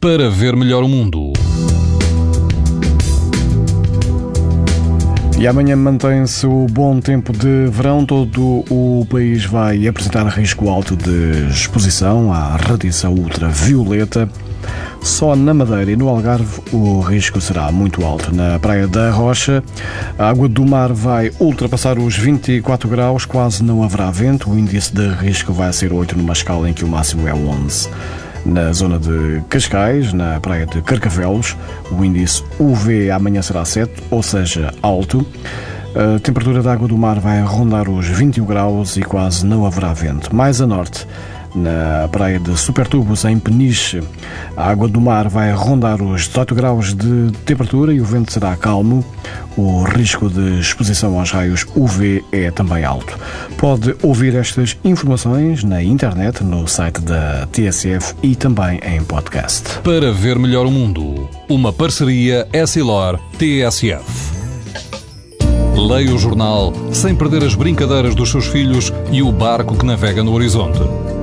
para ver melhor o mundo. E amanhã mantém-se o bom tempo de verão. Todo o país vai apresentar risco alto de exposição à radiação ultravioleta. Só na Madeira e no Algarve o risco será muito alto. Na Praia da Rocha, a água do mar vai ultrapassar os 24 graus, quase não haverá vento. O índice de risco vai ser 8 numa escala em que o máximo é 11. Na zona de Cascais, na praia de Carcavelos, o índice UV amanhã será 7, ou seja, alto. A temperatura da água do mar vai rondar os 21 graus e quase não haverá vento. Mais a norte, na praia de Supertubos, em Peniche, a água do mar vai rondar os 18 graus de temperatura e o vento será calmo. O risco de exposição aos raios UV é também alto. Pode ouvir estas informações na internet, no site da TSF e também em podcast. Para ver melhor o mundo, uma parceria Essilor-TSF. Leia o jornal sem perder as brincadeiras dos seus filhos e o barco que navega no horizonte.